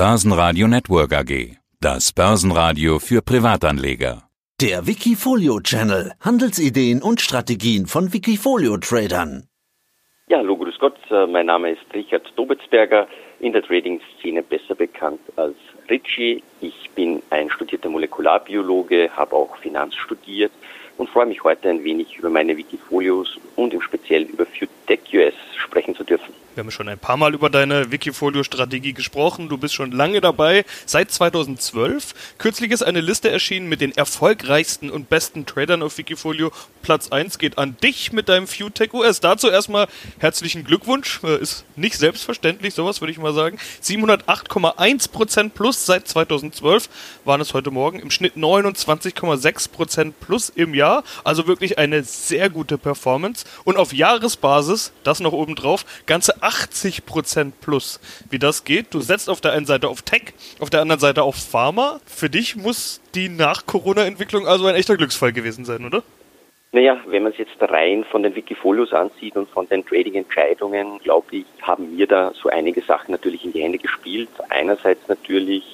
Börsenradio Network AG. Das Börsenradio für Privatanleger. Der Wikifolio Channel. Handelsideen und Strategien von Wikifolio Tradern. Ja, hallo, grüß Gott. Äh, mein Name ist Richard Dobitzberger, in der Trading-Szene besser bekannt als Richie. Ich bin ein studierter Molekularbiologe, habe auch Finanz studiert und freue mich heute ein wenig über meine Wikifolios und im Speziellen über FuTech US sprechen. Wir haben schon ein paar Mal über deine Wikifolio-Strategie gesprochen. Du bist schon lange dabei, seit 2012. Kürzlich ist eine Liste erschienen mit den erfolgreichsten und besten Tradern auf Wikifolio. Platz 1 geht an dich mit deinem FuTech US. Dazu erstmal herzlichen Glückwunsch. Äh, ist nicht selbstverständlich, sowas würde ich mal sagen. 708,1% plus seit 2012 waren es heute Morgen. Im Schnitt 29,6% plus im Jahr. Also wirklich eine sehr gute Performance. Und auf Jahresbasis, das noch oben drauf, ganze 80% plus. Wie das geht, du setzt auf der einen Seite auf Tech, auf der anderen Seite auf Pharma. Für dich muss die Nach-Corona-Entwicklung also ein echter Glücksfall gewesen sein, oder? Naja, wenn man es jetzt rein von den Wikifolios ansieht und von den Trading-Entscheidungen, glaube ich, haben mir da so einige Sachen natürlich in die Hände gespielt. Einerseits natürlich,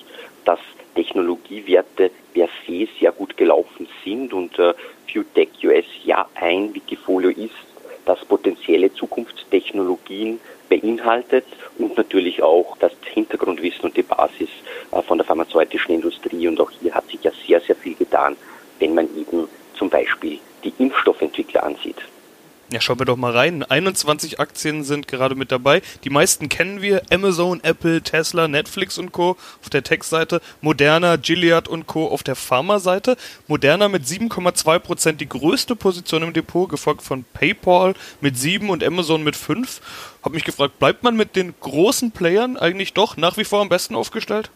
dass Technologiewerte per se sehr gut gelaufen sind und äh, FewTech US ja ein Wikifolio ist, das potenzielle Zukunftstechnologien beinhaltet und natürlich auch das Hintergrundwissen und die Basis äh, von der pharmazeutischen Industrie. Und auch hier hat sich ja sehr, sehr viel getan, wenn man eben zum Beispiel die Impfstoffentwickler ansieht. Ja, schauen wir doch mal rein. 21 Aktien sind gerade mit dabei. Die meisten kennen wir. Amazon, Apple, Tesla, Netflix und Co. auf der Tech-Seite. Moderna, Gilead und Co. auf der Pharma-Seite. Moderna mit 7,2% die größte Position im Depot, gefolgt von PayPal mit 7 und Amazon mit 5. Hab mich gefragt, bleibt man mit den großen Playern eigentlich doch nach wie vor am besten aufgestellt?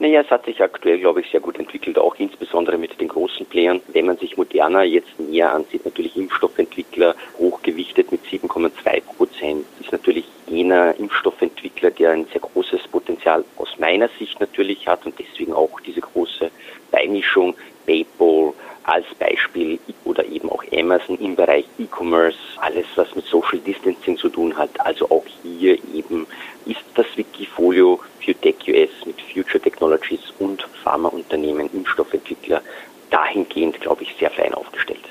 Naja, es hat sich aktuell, glaube ich, sehr gut entwickelt, auch insbesondere mit den großen Playern. Wenn man sich Moderna jetzt näher ansieht, natürlich Impfstoffentwickler hochgewichtet mit 7,2 Prozent, ist natürlich jener Impfstoffentwickler, der ein sehr großes Potenzial aus meiner Sicht natürlich hat und deswegen auch diese große Beimischung PayPal als Beispiel oder eben auch Amazon im Bereich E-Commerce, alles was mit Social Distancing zu tun hat. Also auch hier eben ist das Wikifolio für TechUS mit Future Technologies und Pharmaunternehmen, Impfstoffentwickler dahingehend, glaube ich, sehr fein aufgestellt.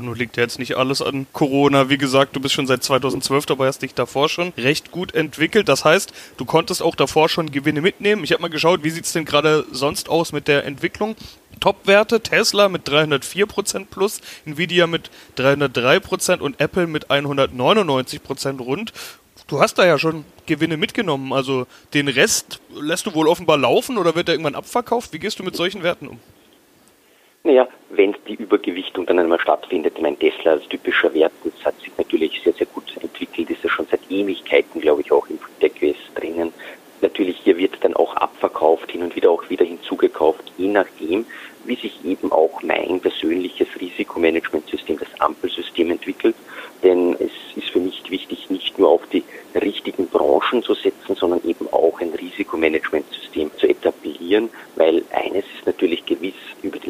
Nun liegt ja jetzt nicht alles an Corona. Wie gesagt, du bist schon seit 2012 dabei, hast dich davor schon recht gut entwickelt. Das heißt, du konntest auch davor schon Gewinne mitnehmen. Ich habe mal geschaut, wie sieht's denn gerade sonst aus mit der Entwicklung? Top-Werte, Tesla mit 304% plus, Nvidia mit 303% und Apple mit 199% rund. Du hast da ja schon Gewinne mitgenommen. Also den Rest lässt du wohl offenbar laufen oder wird er irgendwann abverkauft? Wie gehst du mit solchen Werten um? Naja, wenn die Übergewichtung dann einmal stattfindet, ich meine, Tesla als typischer Wert, das hat sich natürlich sehr, sehr gut entwickelt, ist ja schon seit Ewigkeiten, glaube ich, auch im TechQS drinnen. Natürlich, hier wird dann auch abverkauft, hin und wieder auch wieder hinzugekauft, je nachdem, wie sich eben auch mein persönliches Risikomanagementsystem, das Ampelsystem entwickelt. Denn es ist für mich wichtig, nicht nur auf die richtigen Branchen zu setzen, sondern eben auch ein Risikomanagementsystem zu etablieren, weil eines ist natürlich gewiss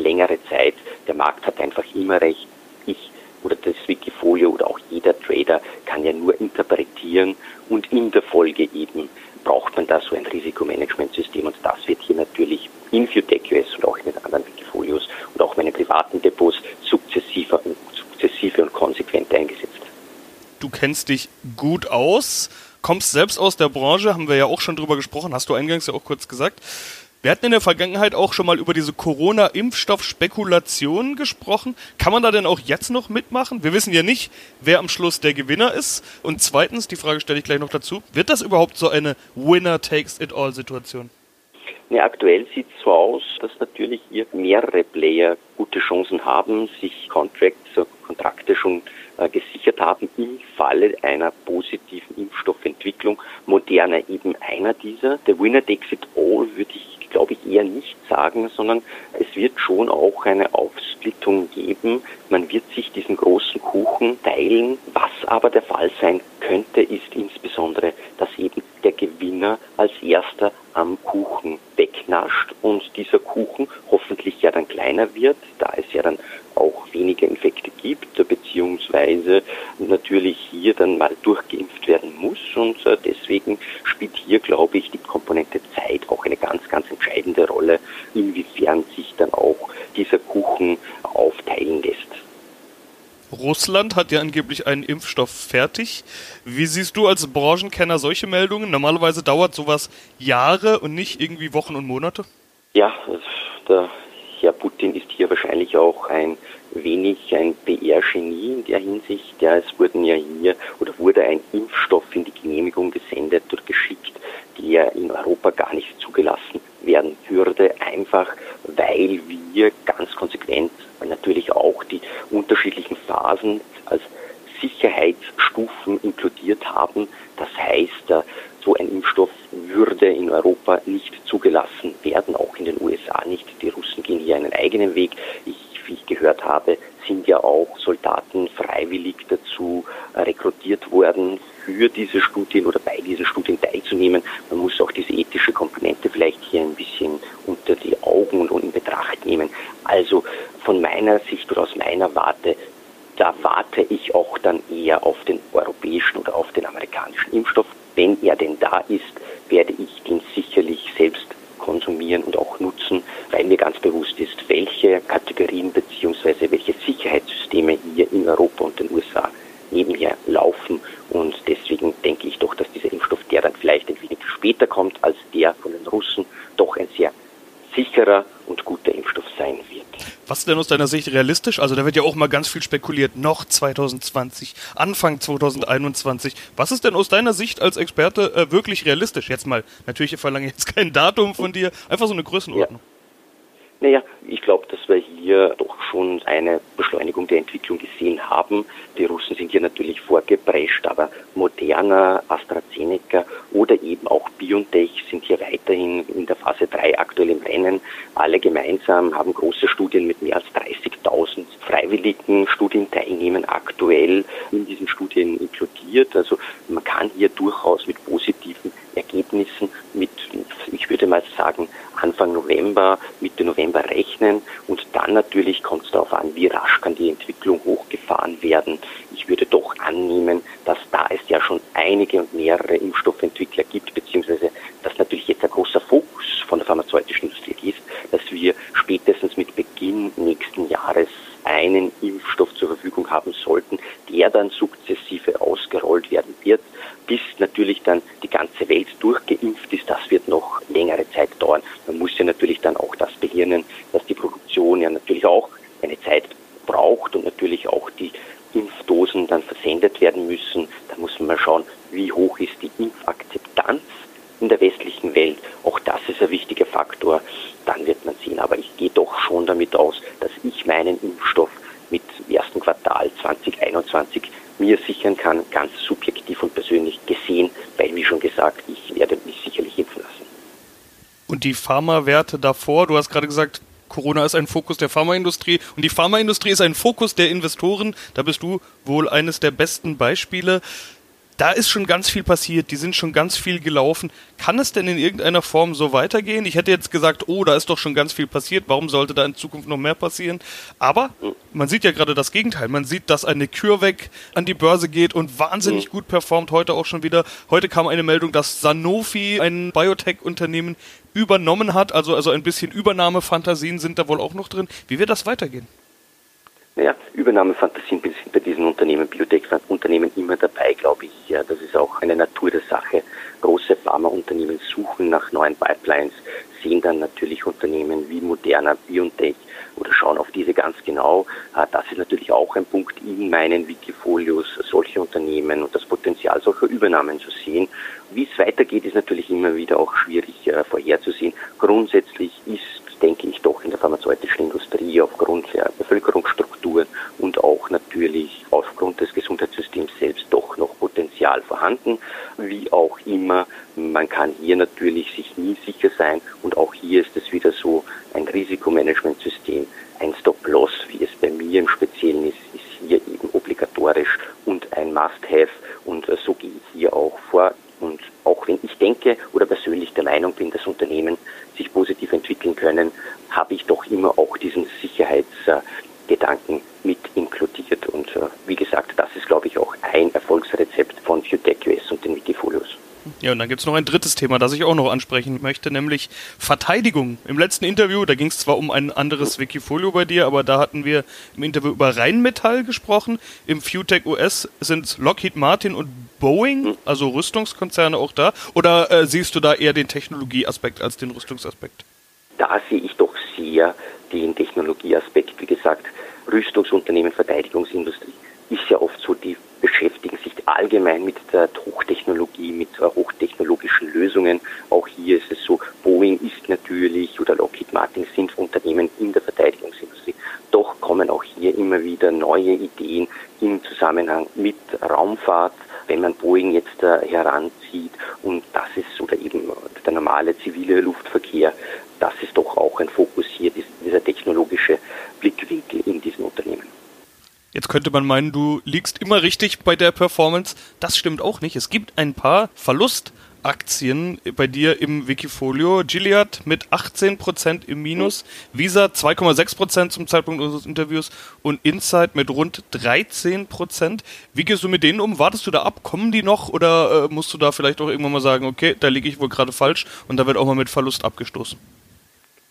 längere Zeit, der Markt hat einfach immer recht. Ich oder das Wikifolio oder auch jeder Trader kann ja nur interpretieren und in der Folge eben braucht man da so ein Risikomanagementsystem und das wird hier natürlich in FuTech.us und auch in den anderen Wikifolios und auch meinen privaten Depots sukzessive und, sukzessive und konsequent eingesetzt. Du kennst dich gut aus, kommst selbst aus der Branche, haben wir ja auch schon drüber gesprochen, hast du eingangs ja auch kurz gesagt. Wir hatten in der Vergangenheit auch schon mal über diese Corona-Impfstoff-Spekulation gesprochen. Kann man da denn auch jetzt noch mitmachen? Wir wissen ja nicht, wer am Schluss der Gewinner ist. Und zweitens, die Frage stelle ich gleich noch dazu, wird das überhaupt so eine Winner-Takes-it-all-Situation? Ja, aktuell sieht es so aus, dass natürlich hier mehrere Player gute Chancen haben, sich Contracts, Kontrakte schon äh, gesichert haben im Falle einer positiven Impfstoffentwicklung. Moderna eben einer dieser. Der Winner takes it all würde ich, glaube ich, eher nicht sagen, sondern es wird schon auch eine Aufsplittung geben. Man wird sich diesen großen Kuchen teilen. Was aber der Fall sein könnte, ist insbesondere, dass eben der Gewinner als erster am Kuchen wegnascht und dieser Kuchen hoffentlich ja dann kleiner wird, da es ja dann auch weniger Infekte gibt, beziehungsweise natürlich hier dann mal durchgeimpft werden muss und äh, deswegen spielt hier, glaube ich, die Komponente Zeit auch eine ganz Russland hat ja angeblich einen Impfstoff fertig. Wie siehst du als Branchenkenner solche Meldungen? Normalerweise dauert sowas Jahre und nicht irgendwie Wochen und Monate. Ja, der Herr Putin ist hier wahrscheinlich auch ein wenig ein PR-Genie in der Hinsicht. Ja, es wurden ja hier oder wurde ein Impfstoff in die Genehmigung gesendet oder geschickt, der in Europa gar nicht zugelassen werden würde, einfach weil wir ganz konsequent natürlich auch die unterschiedlichen Phasen als Sicherheitsstufen inkludiert haben. Das heißt, äh, so ein Impfstoff würde in Europa nicht zugelassen werden, auch in den USA nicht. Die Russen gehen hier einen eigenen Weg. Ich, wie ich gehört habe, sind ja auch Soldaten freiwillig dazu äh, rekrutiert worden, für diese Studien oder bei diesen Studien teilzunehmen. Man muss auch diese ethische Komponente vielleicht hier ein bisschen unter die Augen und in Betracht nehmen. Also von meiner Sicht oder aus meiner Warte, da warte ich auch dann eher auf den europäischen oder auf den amerikanischen Impfstoff. Wenn er denn da ist, werde ich den sicherlich selbst konsumieren und auch nutzen, weil mir ganz bewusst ist, welche Kategorien bzw. welche Sicherheitssysteme hier in Europa und den USA nebenher laufen. Und deswegen denke ich doch, dass dieser Impfstoff, der dann vielleicht ein wenig später kommt als der von den Russen, doch ein sehr sicherer und guter Impfstoff sein wird. Was ist denn aus deiner Sicht realistisch? Also da wird ja auch mal ganz viel spekuliert, noch 2020, Anfang 2021. Was ist denn aus deiner Sicht als Experte äh, wirklich realistisch? Jetzt mal, natürlich verlange ich jetzt kein Datum von dir, einfach so eine Größenordnung. Ja. Naja, ich glaube, dass wir hier doch schon eine Beschleunigung der Entwicklung gesehen haben. Die Russen sind hier natürlich vorgeprescht, aber Moderna, AstraZeneca oder eben auch BioNTech sind hier weiterhin in der Phase 3 aktuell im Rennen. Alle gemeinsam haben große Studien mit mehr als 30.000 freiwilligen Studienteilnehmern aktuell in diesen Studien inkludiert. Also man kann hier durchaus mit positiven Ergebnissen mit, ich würde mal sagen, Anfang November, Mitte November rechnen. Und dann natürlich kommt es darauf an, wie rasch kann die Entwicklung hochgefahren werden. Ich würde doch annehmen, dass da es ja schon einige und mehrere Impfstoffentwickler gibt, beziehungsweise dass natürlich jetzt ein großer Fokus von der pharmazeutischen Industrie ist, dass wir spätestens mit Beginn nächsten Jahres einen Impfstoff zur Verfügung haben sollten, der dann sukzessive ausgerollt werden wird, bis natürlich dann die ganze Welt durchgeimpft ist. Das wird noch längere Zeit dauern. Man muss ja natürlich dann auch das behirnen, dass die Produktion ja natürlich auch eine Zeit braucht und natürlich auch die Impfdosen dann versendet werden müssen. Da muss man mal schauen, wie hoch ist die Impfakzeptanz in der westlichen Welt. Auch das ist ein wichtiger Faktor. Dann wird man sehen. Aber ich gehe doch schon damit aus, dass ich meinen Impfstoff mit ersten Quartal 2021 mir sichern kann, ganz subjektiv und persönlich gesehen, weil, wie schon gesagt, ich werde mich sicherlich impfen lassen. Und die Pharmawerte davor, du hast gerade gesagt, Corona ist ein Fokus der Pharmaindustrie und die Pharmaindustrie ist ein Fokus der Investoren. Da bist du wohl eines der besten Beispiele da ist schon ganz viel passiert, die sind schon ganz viel gelaufen. Kann es denn in irgendeiner Form so weitergehen? Ich hätte jetzt gesagt, oh, da ist doch schon ganz viel passiert, warum sollte da in Zukunft noch mehr passieren? Aber man sieht ja gerade das Gegenteil. Man sieht, dass eine CureVac an die Börse geht und wahnsinnig gut performt, heute auch schon wieder. Heute kam eine Meldung, dass Sanofi, ein Biotech-Unternehmen, übernommen hat, also, also ein bisschen Übernahmefantasien sind da wohl auch noch drin. Wie wird das weitergehen? Naja, Übernahmefantasien sind bei diesen Unternehmen, Biotech-Unternehmen immer dabei, glaube ich. Ja, das ist auch eine Natur der Sache. Große Pharmaunternehmen suchen nach neuen Pipelines, sehen dann natürlich Unternehmen wie Moderna, BioNTech oder schauen auf diese ganz genau. Ah, das ist natürlich auch ein Punkt in meinen Wikifolios, solche Unternehmen und das Potenzial solcher Übernahmen zu sehen. Wie es weitergeht, ist natürlich immer wieder auch schwierig äh, vorherzusehen. Grundsätzlich ist denke ich, doch in der pharmazeutischen Industrie aufgrund der Bevölkerungsstrukturen und auch natürlich aufgrund des Gesundheitssystems selbst doch noch Potenzial vorhanden. Wie auch immer, man kann hier natürlich sich nie sicher sein und auch hier ist es wieder so ein Risikomanagementsystem, ein Stop-Loss, wie es bei mir im Speziellen ist, ist hier eben obligatorisch und ein Must-Have und äh, so gehe ich hier auch vor. Und auch wenn ich denke oder persönlich der Meinung bin, dass Unternehmen sich positiv entwickeln können, habe ich doch immer auch diesen Sicherheitsgedanken mit inkludiert. Und äh, wie gesagt, das ist, glaube ich, auch ein Erfolgsrezept von FuTech US und den Wikifolios. Ja, dann gibt's noch ein drittes Thema, das ich auch noch ansprechen möchte, nämlich Verteidigung. Im letzten Interview, da ging's zwar um ein anderes Wikifolio bei dir, aber da hatten wir im Interview über Rheinmetall gesprochen. Im FuTech US sind Lockheed Martin und Boeing, also Rüstungskonzerne auch da. Oder äh, siehst du da eher den Technologieaspekt als den Rüstungsaspekt? Da sehe ich doch sehr den Technologieaspekt. Wie gesagt, Rüstungsunternehmen, Verteidigungsindustrie ist ja oft so, die beschäftigen sich allgemein mit der Hochtechnologie, mit hochtechnologischen Lösungen. Auch hier ist es so, Boeing ist natürlich oder Lockheed Martin sind Unternehmen in der Verteidigungsindustrie. Doch kommen auch hier immer wieder neue Ideen im Zusammenhang mit Raumfahrt. Wenn man Boeing jetzt heranzieht und das ist oder eben der normale zivile Luftverkehr, das ist doch auch ein Fokus hier, dieser technologische Blickwinkel in diesen Unternehmen. Jetzt könnte man meinen, du liegst immer richtig bei der Performance. Das stimmt auch nicht. Es gibt ein paar Verlustaktien bei dir im Wikifolio. Gilead mit 18% im Minus, Visa 2,6% zum Zeitpunkt unseres Interviews und Insight mit rund 13%. Wie gehst du mit denen um? Wartest du da ab? Kommen die noch? Oder äh, musst du da vielleicht auch irgendwann mal sagen, okay, da liege ich wohl gerade falsch und da wird auch mal mit Verlust abgestoßen?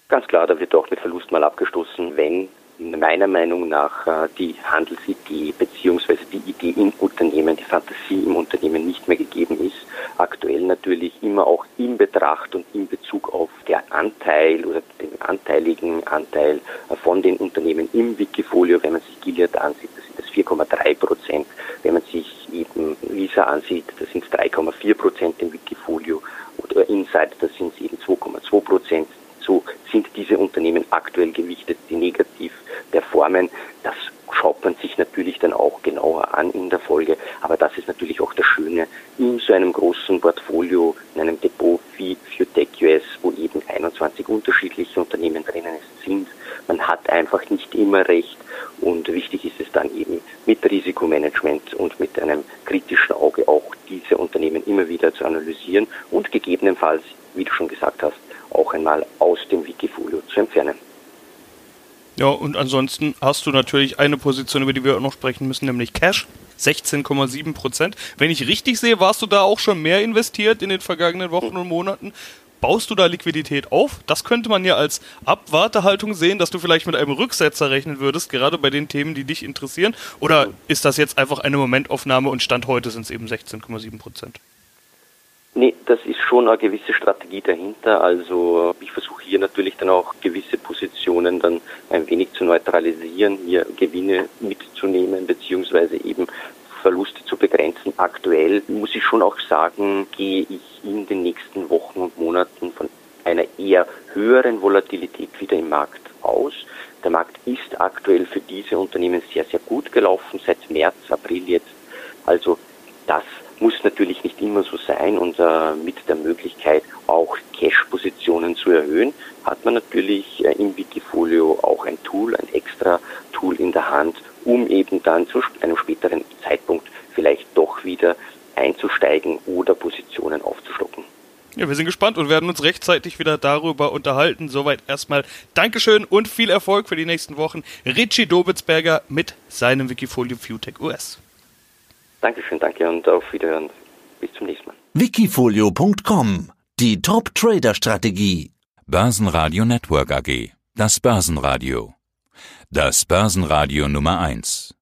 Ganz klar, da wird auch mit Verlust mal abgestoßen, wenn meiner Meinung nach äh, die Handelsidee beziehungsweise die Idee im Unternehmen, die Fantasie im Unternehmen nicht mehr gegeben ist. Aktuell natürlich immer auch in Betracht und in Bezug auf der Anteil oder den anteiligen Anteil von den Unternehmen im Wikifolio. Wenn man sich Gilead ansieht, das sind das 4,3 Prozent. Wenn man sich eben Visa ansieht, das sind 3,4 Prozent im Wikifolio. Oder Insight, das sind eben 2,2 Prozent so sind diese Unternehmen aktuell gewichtet, die negativ performen. Das schaut man sich natürlich dann auch genauer an in der Folge. Aber das ist natürlich auch das Schöne in so einem großen Portfolio, in einem Depot wie für TechUS, wo eben 21 unterschiedliche Unternehmen drinnen sind. Man hat einfach nicht immer recht. Und wichtig ist es dann eben mit Risikomanagement und mit einem kritischen Auge auch diese Unternehmen immer wieder zu analysieren und gegebenenfalls, wie du schon gesagt hast, auch einmal aus dem Wikifolio zu entfernen. Ja, und ansonsten hast du natürlich eine Position, über die wir auch noch sprechen müssen, nämlich Cash. 16,7 Prozent. Wenn ich richtig sehe, warst du da auch schon mehr investiert in den vergangenen Wochen und Monaten. Baust du da Liquidität auf? Das könnte man ja als Abwartehaltung sehen, dass du vielleicht mit einem Rücksetzer rechnen würdest, gerade bei den Themen, die dich interessieren. Oder ist das jetzt einfach eine Momentaufnahme und Stand heute sind es eben 16,7 Prozent? Nee, das ist schon eine gewisse Strategie dahinter. Also ich versuche hier natürlich dann auch gewisse Positionen dann ein wenig zu neutralisieren, hier Gewinne mitzunehmen, beziehungsweise eben Verluste zu begrenzen. Aktuell muss ich schon auch sagen, gehe ich in den nächsten Wochen und Monaten von einer eher höheren Volatilität wieder im Markt aus. Der Markt ist aktuell für diese Unternehmen sehr, sehr gut gelaufen, seit März, April jetzt. Also das muss natürlich nicht immer so sein und äh, mit der Möglichkeit auch Cash-Positionen zu erhöhen, hat man natürlich äh, im Wikifolio auch ein Tool, ein extra Tool in der Hand, um eben dann zu einem späteren Zeitpunkt vielleicht doch wieder einzusteigen oder Positionen aufzustocken. Ja, wir sind gespannt und werden uns rechtzeitig wieder darüber unterhalten. Soweit erstmal Dankeschön und viel Erfolg für die nächsten Wochen. Richie Dobitzberger mit seinem Wikifolio FuTech US. Dankeschön, danke und auf Wiederhören. Bis zum nächsten Mal. Wikifolio.com Die Top-Trader-Strategie. Börsenradio Network AG. Das Börsenradio. Das Börsenradio Nummer 1.